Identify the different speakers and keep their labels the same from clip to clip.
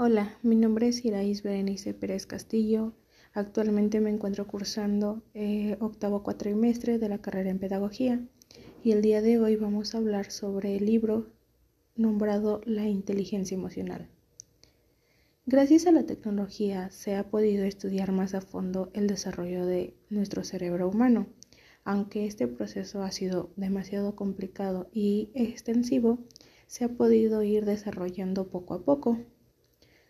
Speaker 1: Hola, mi nombre es Iraís Berenice Pérez Castillo. Actualmente me encuentro cursando eh, octavo cuatrimestre de la carrera en Pedagogía y el día de hoy vamos a hablar sobre el libro nombrado La inteligencia emocional. Gracias a la tecnología se ha podido estudiar más a fondo el desarrollo de nuestro cerebro humano aunque este proceso ha sido demasiado complicado y extensivo, se ha podido ir desarrollando poco a poco.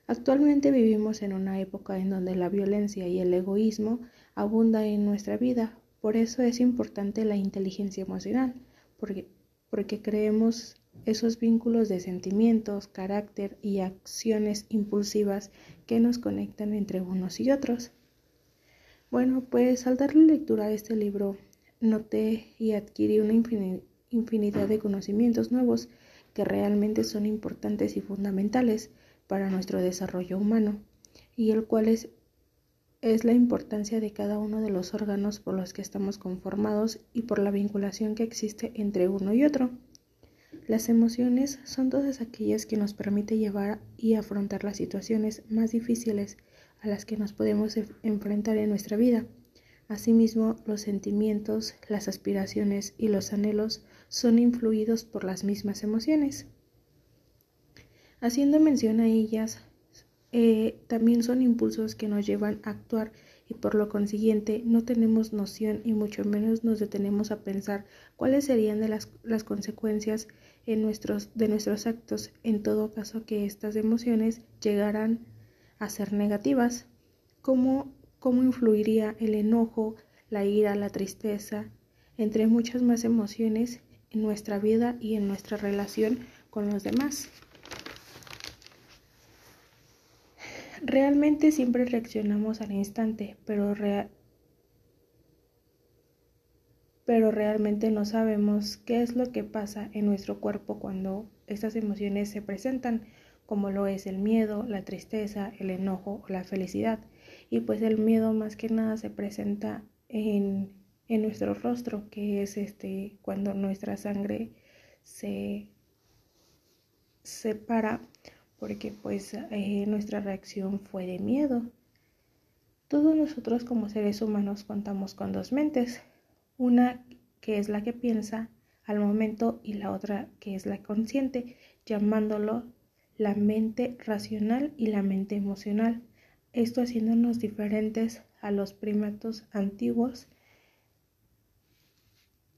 Speaker 1: Actualmente vivimos en una época en donde la violencia y el egoísmo abundan en nuestra vida, por eso es importante la inteligencia emocional, porque, porque creemos esos vínculos de sentimientos, carácter y acciones impulsivas que nos conectan entre unos y otros. Bueno, pues al darle lectura a este libro noté y adquirí una infinidad de conocimientos nuevos que realmente son importantes y fundamentales para nuestro desarrollo humano, y el cual es, la importancia de cada uno de los órganos por los que estamos conformados y por la vinculación que existe entre uno y otro. Las emociones son todas aquellas que nos permiten llevar y afrontar las situaciones más difíciles a las que nos podemos enfrentar en nuestra vida Asimismo, los sentimientos, las aspiraciones y los anhelos son influidos por las mismas emociones. Haciendo mención a ellas, eh, también son impulsos que nos llevan a actuar y por lo consiguiente no tenemos noción y mucho menos nos detenemos a pensar cuáles serían las, consecuencias de nuestros actos en todo caso que estas emociones llegaran a ser negativas, como cómo influiría el enojo, la ira, la tristeza, entre muchas más emociones en nuestra vida y en nuestra relación con los demás. Realmente siempre reaccionamos al instante, pero, pero realmente no sabemos qué es lo que pasa en nuestro cuerpo cuando estas emociones se presentan, como lo es el miedo, la tristeza, el enojo o la felicidad y pues el miedo más que nada se presenta en, en nuestro rostro, que es este cuando nuestra sangre se separa porque pues eh, nuestra reacción fue de miedo. Todos nosotros como seres humanos contamos con dos mentes, una que es la que piensa al momento y la otra que es la consciente, llamándolo la mente racional y la mente emocional esto haciéndonos diferentes a los primatos antiguos